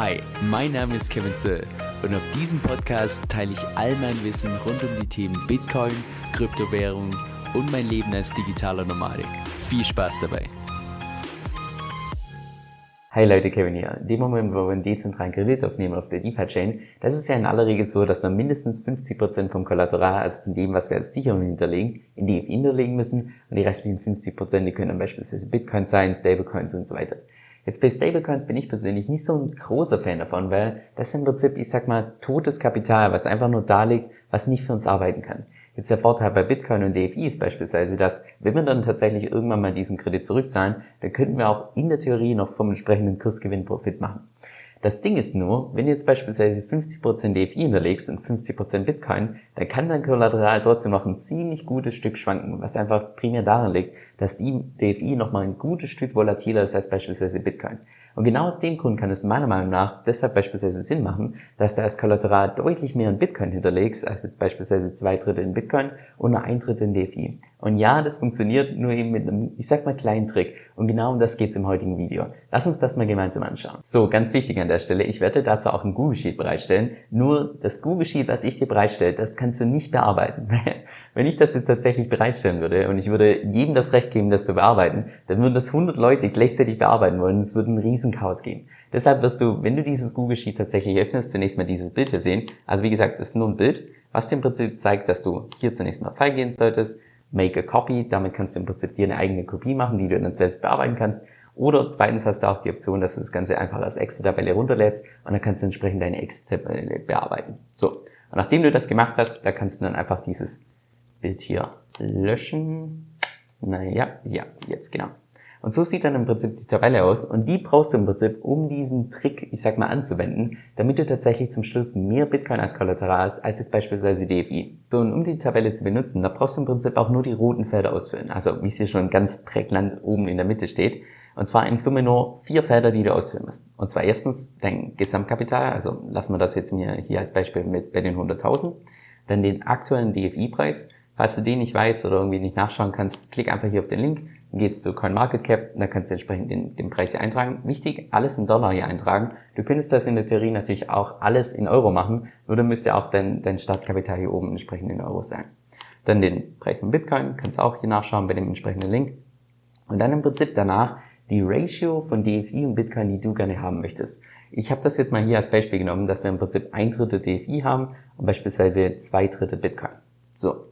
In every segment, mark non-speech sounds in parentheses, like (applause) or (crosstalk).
Hi, mein Name ist Kevin Zöll und auf diesem Podcast teile ich all mein Wissen rund um die Themen Bitcoin, Kryptowährung und mein Leben als digitaler Nomadik. Viel Spaß dabei! Hi Leute, Kevin hier. In dem Moment, wo wir einen dezentralen Kredit aufnehmen auf der DeFi-Chain, das ist ja in aller Regel so, dass wir mindestens 50% vom Kollateral, also von dem, was wir als Sicherung hinterlegen, in DeFi hinterlegen müssen und die restlichen 50%, die können dann beispielsweise Bitcoin sein, Stablecoins und so weiter. Jetzt bei Stablecoins bin ich persönlich nicht so ein großer Fan davon, weil das ist im Prinzip, ich sag mal, totes Kapital, was einfach nur da liegt, was nicht für uns arbeiten kann. Jetzt der Vorteil bei Bitcoin und DFI ist beispielsweise, dass wenn wir dann tatsächlich irgendwann mal diesen Kredit zurückzahlen, dann könnten wir auch in der Theorie noch vom entsprechenden Kursgewinn Profit machen. Das Ding ist nur, wenn du jetzt beispielsweise 50% DFI hinterlegst und 50% Bitcoin, dann kann dein Kollateral trotzdem noch ein ziemlich gutes Stück schwanken, was einfach primär daran liegt, dass die DFI nochmal ein gutes Stück volatiler ist als beispielsweise Bitcoin. Und genau aus dem Grund kann es meiner Meinung nach deshalb beispielsweise Sinn machen, dass du als Kollateral deutlich mehr in Bitcoin hinterlegst, als jetzt beispielsweise zwei Drittel in Bitcoin und nur ein Drittel in DFI. Und ja, das funktioniert nur eben mit einem, ich sag mal, kleinen Trick. Und genau um das geht's im heutigen Video. Lass uns das mal gemeinsam anschauen. So, ganz wichtig an der Stelle, ich werde dazu auch ein Google Sheet bereitstellen. Nur das Google Sheet, was ich dir bereitstelle, das kannst du nicht bearbeiten. (laughs) Wenn ich das jetzt tatsächlich bereitstellen würde und ich würde jedem das Recht geben, das zu bearbeiten, dann würden das 100 Leute gleichzeitig bearbeiten wollen. Es würde ein Riesenchaos geben. Deshalb wirst du, wenn du dieses Google Sheet tatsächlich öffnest, zunächst mal dieses Bild hier sehen. Also wie gesagt, das ist nur ein Bild, was dir im Prinzip zeigt, dass du hier zunächst mal File gehen solltest, make a copy, damit kannst du im Prinzip dir eine eigene Kopie machen, die du dann selbst bearbeiten kannst. Oder zweitens hast du auch die Option, dass du das Ganze einfach als Excel-Tabelle runterlädst und dann kannst du entsprechend deine Excel-Tabelle bearbeiten. So, und nachdem du das gemacht hast, da kannst du dann einfach dieses Bild hier löschen. Naja, ja, jetzt genau. Und so sieht dann im Prinzip die Tabelle aus und die brauchst du im Prinzip, um diesen Trick, ich sag mal, anzuwenden, damit du tatsächlich zum Schluss mehr Bitcoin als Kollateral hast, als jetzt beispielsweise DFI. So, und um die Tabelle zu benutzen, da brauchst du im Prinzip auch nur die roten Felder ausfüllen, also wie es hier schon ganz prägnant oben in der Mitte steht. Und zwar in Summe nur vier Felder, die du ausfüllen musst. Und zwar erstens dein Gesamtkapital, also lassen wir das jetzt mir hier als Beispiel mit bei den 100.000, dann den aktuellen DFI-Preis, Falls du den nicht weißt oder irgendwie nicht nachschauen kannst, klick einfach hier auf den Link, gehst zu CoinMarketCap dann kannst du entsprechend den, den Preis hier eintragen. Wichtig, alles in Dollar hier eintragen. Du könntest das in der Theorie natürlich auch alles in Euro machen, nur dann müsste auch dein, dein Startkapital hier oben entsprechend in Euro sein. Dann den Preis von Bitcoin, kannst du auch hier nachschauen bei dem entsprechenden Link. Und dann im Prinzip danach die Ratio von DFI und Bitcoin, die du gerne haben möchtest. Ich habe das jetzt mal hier als Beispiel genommen, dass wir im Prinzip ein Drittel DFI haben und beispielsweise zwei Drittel Bitcoin. So,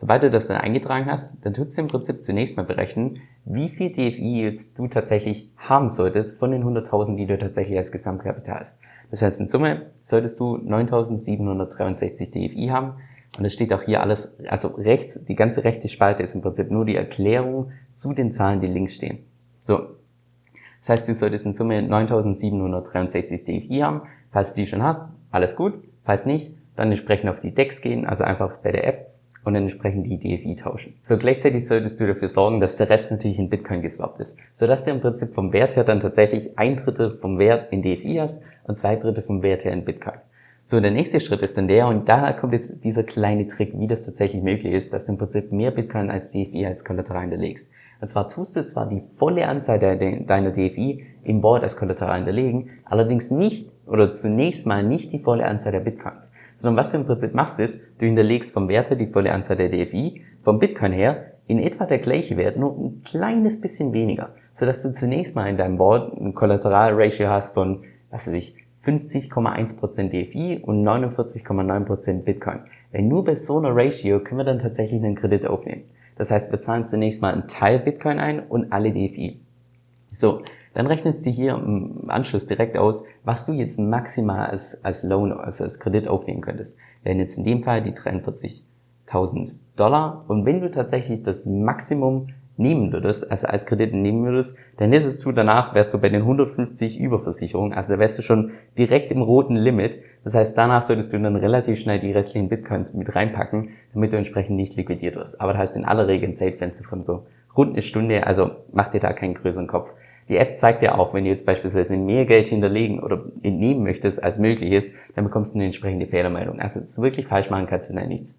Sobald du das dann eingetragen hast, dann tust du im Prinzip zunächst mal berechnen, wie viel DFI jetzt du tatsächlich haben solltest von den 100.000, die du tatsächlich als Gesamtkapital hast. Das heißt, in Summe solltest du 9.763 DFI haben. Und es steht auch hier alles, also rechts, die ganze rechte Spalte ist im Prinzip nur die Erklärung zu den Zahlen, die links stehen. So. Das heißt, du solltest in Summe 9.763 DFI haben. Falls du die schon hast, alles gut. Falls nicht, dann entsprechend auf die Decks gehen, also einfach bei der App und entsprechend die DFI tauschen. So gleichzeitig solltest du dafür sorgen, dass der Rest natürlich in Bitcoin geswappt ist, sodass du im Prinzip vom Wert her dann tatsächlich ein Drittel vom Wert in DFI hast und zwei Drittel vom Wert her in Bitcoin. So, der nächste Schritt ist dann der, und da kommt jetzt dieser kleine Trick, wie das tatsächlich möglich ist, dass du im Prinzip mehr Bitcoin als DFI als Kollateral hinterlegst. Und zwar tust du zwar die volle Anzahl deiner DFI im Wallet als Kollateral hinterlegen, allerdings nicht, oder zunächst mal nicht die volle Anzahl der Bitcoins sondern was du im Prinzip machst ist, du hinterlegst vom Wert die volle Anzahl der DFI, vom Bitcoin her in etwa der gleiche Wert, nur ein kleines bisschen weniger, sodass du zunächst mal in deinem Wort ein Kollateral-Ratio hast von, was weiß ich, 50,1% DFI und 49,9% Bitcoin. Weil nur bei so einer Ratio können wir dann tatsächlich einen Kredit aufnehmen. Das heißt, wir zahlen zunächst mal einen Teil Bitcoin ein und alle DFI. So, dann rechnest du hier im Anschluss direkt aus, was du jetzt maximal als, als Loan, also als Kredit aufnehmen könntest. Wären jetzt in dem Fall die 43.000 Dollar. Und wenn du tatsächlich das Maximum nehmen würdest, also als Kredit nehmen würdest, dann hättest du danach, wärst du bei den 150 Überversicherungen, also da wärst du schon direkt im roten Limit. Das heißt, danach solltest du dann relativ schnell die restlichen Bitcoins mit reinpacken, damit du entsprechend nicht liquidiert wirst. Aber das heißt in aller Regel ein Zeitfenster von so rund eine Stunde, also mach dir da keinen größeren Kopf. Die App zeigt dir auch, wenn du jetzt beispielsweise mehr Geld hinterlegen oder entnehmen möchtest, als möglich ist, dann bekommst du eine entsprechende Fehlermeldung. Also so wirklich falsch machen kannst du da nichts.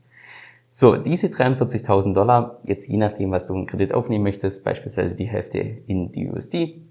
So, diese 43.000 Dollar, jetzt je nachdem, was du einen Kredit aufnehmen möchtest, beispielsweise die Hälfte in die USD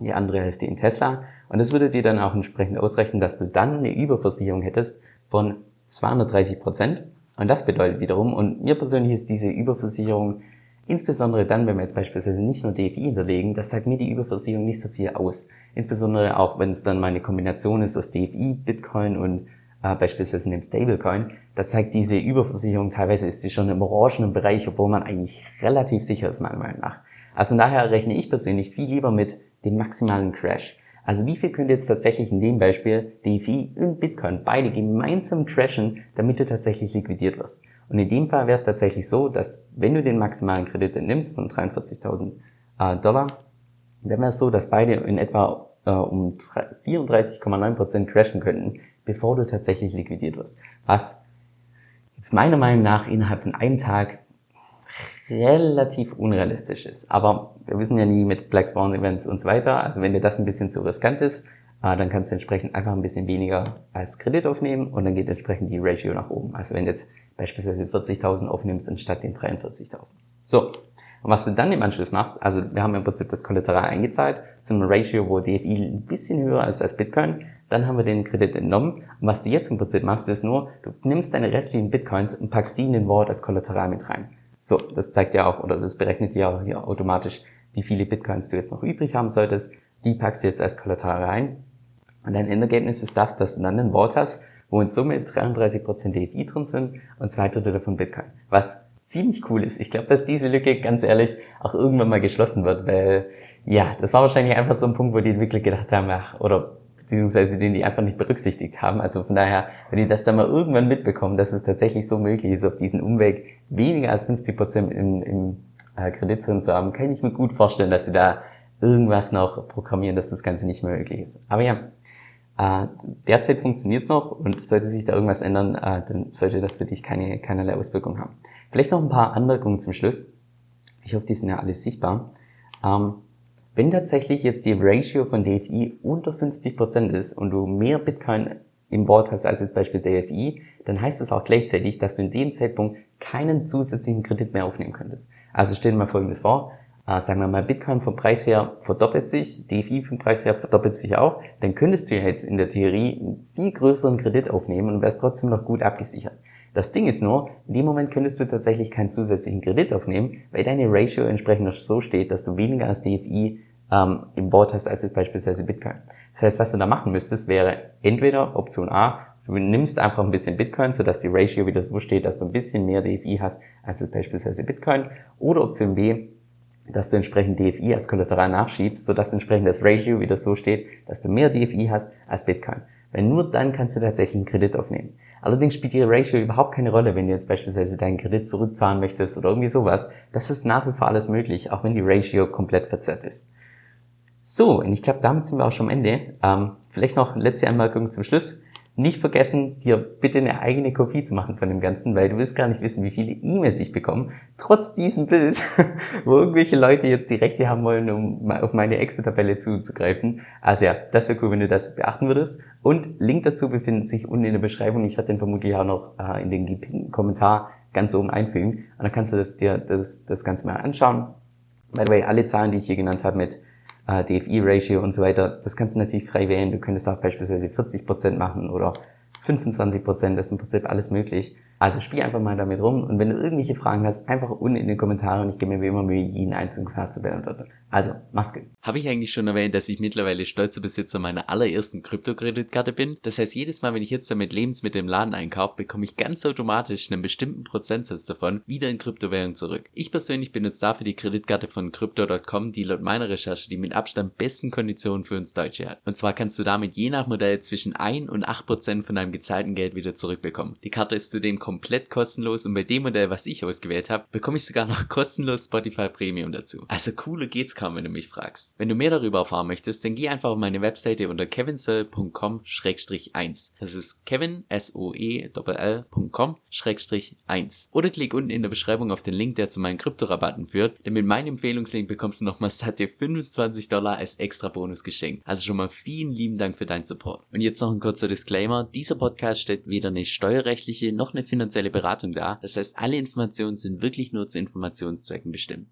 die andere Hälfte in Tesla. Und das würde dir dann auch entsprechend ausrechnen, dass du dann eine Überversicherung hättest von 230 Prozent. Und das bedeutet wiederum, und mir persönlich ist diese Überversicherung Insbesondere dann, wenn wir jetzt beispielsweise nicht nur DFI hinterlegen, das sagt mir die Überversicherung nicht so viel aus. Insbesondere auch, wenn es dann mal eine Kombination ist aus DFI, Bitcoin und äh, beispielsweise einem Stablecoin. Das zeigt diese Überversicherung, teilweise ist sie schon im orangenen Bereich, obwohl man eigentlich relativ sicher ist, meiner Meinung nach. Also von daher rechne ich persönlich viel lieber mit dem maximalen Crash. Also wie viel könnte jetzt tatsächlich in dem Beispiel DeFi und Bitcoin beide gemeinsam crashen, damit du tatsächlich liquidiert wirst? Und in dem Fall wäre es tatsächlich so, dass wenn du den maximalen Kredit nimmst von 43.000 äh, Dollar, dann wäre es so, dass beide in etwa äh, um 34,9% crashen könnten, bevor du tatsächlich liquidiert wirst. Was jetzt meiner Meinung nach innerhalb von einem Tag relativ unrealistisch ist. Aber wir wissen ja nie mit Black Swan Events und so weiter. Also wenn dir das ein bisschen zu riskant ist, äh, dann kannst du entsprechend einfach ein bisschen weniger als Kredit aufnehmen und dann geht entsprechend die Ratio nach oben. Also wenn du jetzt beispielsweise 40.000 aufnimmst anstatt den 43.000. So. Und was du dann im Anschluss machst, also wir haben im Prinzip das Kollateral eingezahlt zum Ratio, wo DFI ein bisschen höher ist als Bitcoin. Dann haben wir den Kredit entnommen. Und was du jetzt im Prinzip machst, ist nur, du nimmst deine restlichen Bitcoins und packst die in den Wort als Kollateral mit rein. So, das zeigt ja auch, oder das berechnet ja auch hier automatisch, wie viele Bitcoins du jetzt noch übrig haben solltest. Die packst du jetzt als Kollateral rein. Und dein Endergebnis ist das, dass du dann ein Wort hast, wo in Summe 33% DFI drin sind und zwei Drittel davon Bitcoin. Was ziemlich cool ist. Ich glaube, dass diese Lücke, ganz ehrlich, auch irgendwann mal geschlossen wird, weil, ja, das war wahrscheinlich einfach so ein Punkt, wo die Entwickler gedacht haben, ach, oder beziehungsweise den die einfach nicht berücksichtigt haben. Also von daher, wenn die das dann mal irgendwann mitbekommen, dass es tatsächlich so möglich ist, auf diesen Umweg weniger als 50 Prozent im, im äh, Kredit drin zu haben, kann ich mir gut vorstellen, dass sie da irgendwas noch programmieren, dass das Ganze nicht mehr möglich ist. Aber ja, äh, derzeit funktioniert es noch und sollte sich da irgendwas ändern, äh, dann sollte das für dich keine, keinerlei Auswirkungen haben. Vielleicht noch ein paar Anmerkungen zum Schluss. Ich hoffe, die sind ja alles sichtbar. Ähm, wenn tatsächlich jetzt die Ratio von DFI unter 50% ist und du mehr Bitcoin im Wort hast als jetzt beispielsweise DFI, dann heißt das auch gleichzeitig, dass du in dem Zeitpunkt keinen zusätzlichen Kredit mehr aufnehmen könntest. Also stell dir mal Folgendes vor, äh, sagen wir mal, Bitcoin vom Preis her verdoppelt sich, DFI vom Preis her verdoppelt sich auch, dann könntest du ja jetzt in der Theorie einen viel größeren Kredit aufnehmen und wärst trotzdem noch gut abgesichert. Das Ding ist nur, in dem Moment könntest du tatsächlich keinen zusätzlichen Kredit aufnehmen, weil deine Ratio entsprechend noch so steht, dass du weniger als DFI ähm, im Wort hast als jetzt beispielsweise Bitcoin. Das heißt, was du da machen müsstest, wäre entweder Option A, du nimmst einfach ein bisschen Bitcoin, sodass die Ratio wieder so steht, dass du ein bisschen mehr DFI hast als jetzt beispielsweise Bitcoin. Oder Option B, dass du entsprechend DFI als Kollateral nachschiebst, sodass entsprechend das Ratio wieder so steht, dass du mehr DFI hast als Bitcoin. Weil nur dann kannst du tatsächlich einen Kredit aufnehmen. Allerdings spielt die Ratio überhaupt keine Rolle, wenn du jetzt beispielsweise deinen Kredit zurückzahlen möchtest oder irgendwie sowas. Das ist nach wie vor alles möglich, auch wenn die Ratio komplett verzerrt ist. So, und ich glaube, damit sind wir auch schon am Ende. Ähm, vielleicht noch letzte Anmerkung zum Schluss. Nicht vergessen, dir bitte eine eigene Kopie zu machen von dem Ganzen, weil du wirst gar nicht wissen, wie viele E-Mails ich bekomme. Trotz diesem Bild, (laughs) wo irgendwelche Leute jetzt die Rechte haben wollen, um auf meine Excel-Tabelle zuzugreifen. Also ja, das wäre cool, wenn du das beachten würdest. Und Link dazu befindet sich unten in der Beschreibung. Ich werde den vermutlich auch noch äh, in den Kommentar ganz oben einfügen. Und dann kannst du das, dir das, das Ganze mal anschauen. By the way, alle Zahlen, die ich hier genannt habe mit äh, DFI-Ratio und so weiter, das kannst du natürlich frei wählen. Du könntest auch beispielsweise 40% machen oder 25%, das ist im Prinzip alles möglich. Also spiel einfach mal damit rum und wenn du irgendwelche Fragen hast, einfach unten in den Kommentaren und ich gebe mir wie immer Mühe, jeden einzelnen Frage zu beantworten. Also, mach's gut. Habe ich eigentlich schon erwähnt, dass ich mittlerweile stolzer Besitzer meiner allerersten Kryptokreditkarte bin? Das heißt, jedes Mal, wenn ich jetzt damit Lebensmittel im Laden einkaufe, bekomme ich ganz automatisch einen bestimmten Prozentsatz davon wieder in Kryptowährung zurück. Ich persönlich benutze dafür die Kreditkarte von Crypto.com, die laut meiner Recherche die mit Abstand besten Konditionen für uns Deutsche hat. Und zwar kannst du damit je nach Modell zwischen 1 und 8% von deinem gezahlten Geld wieder zurückbekommen. Die Karte ist zudem komplett kostenlos und bei dem Modell, was ich ausgewählt habe, bekomme ich sogar noch (laughs) kostenlos Spotify Premium dazu. Also cooler geht's kaum, wenn du mich fragst. Wenn du mehr darüber erfahren möchtest, dann geh einfach auf meine Webseite unter kevinsoe.com-1. Das ist kevin, s o e l.com 1. Oder klick unten in der Beschreibung auf den Link, der zu meinen Kryptorabatten führt, denn mit meinem Empfehlungslink bekommst du nochmal satte 25 Dollar als extra Bonus geschenkt. Also schon mal vielen lieben Dank für deinen Support. Und jetzt noch ein kurzer Disclaimer. Dieser Podcast stellt weder eine steuerrechtliche noch eine finanzielle Beratung dar. Das heißt, alle Informationen sind wirklich nur zu Informationszwecken bestimmt.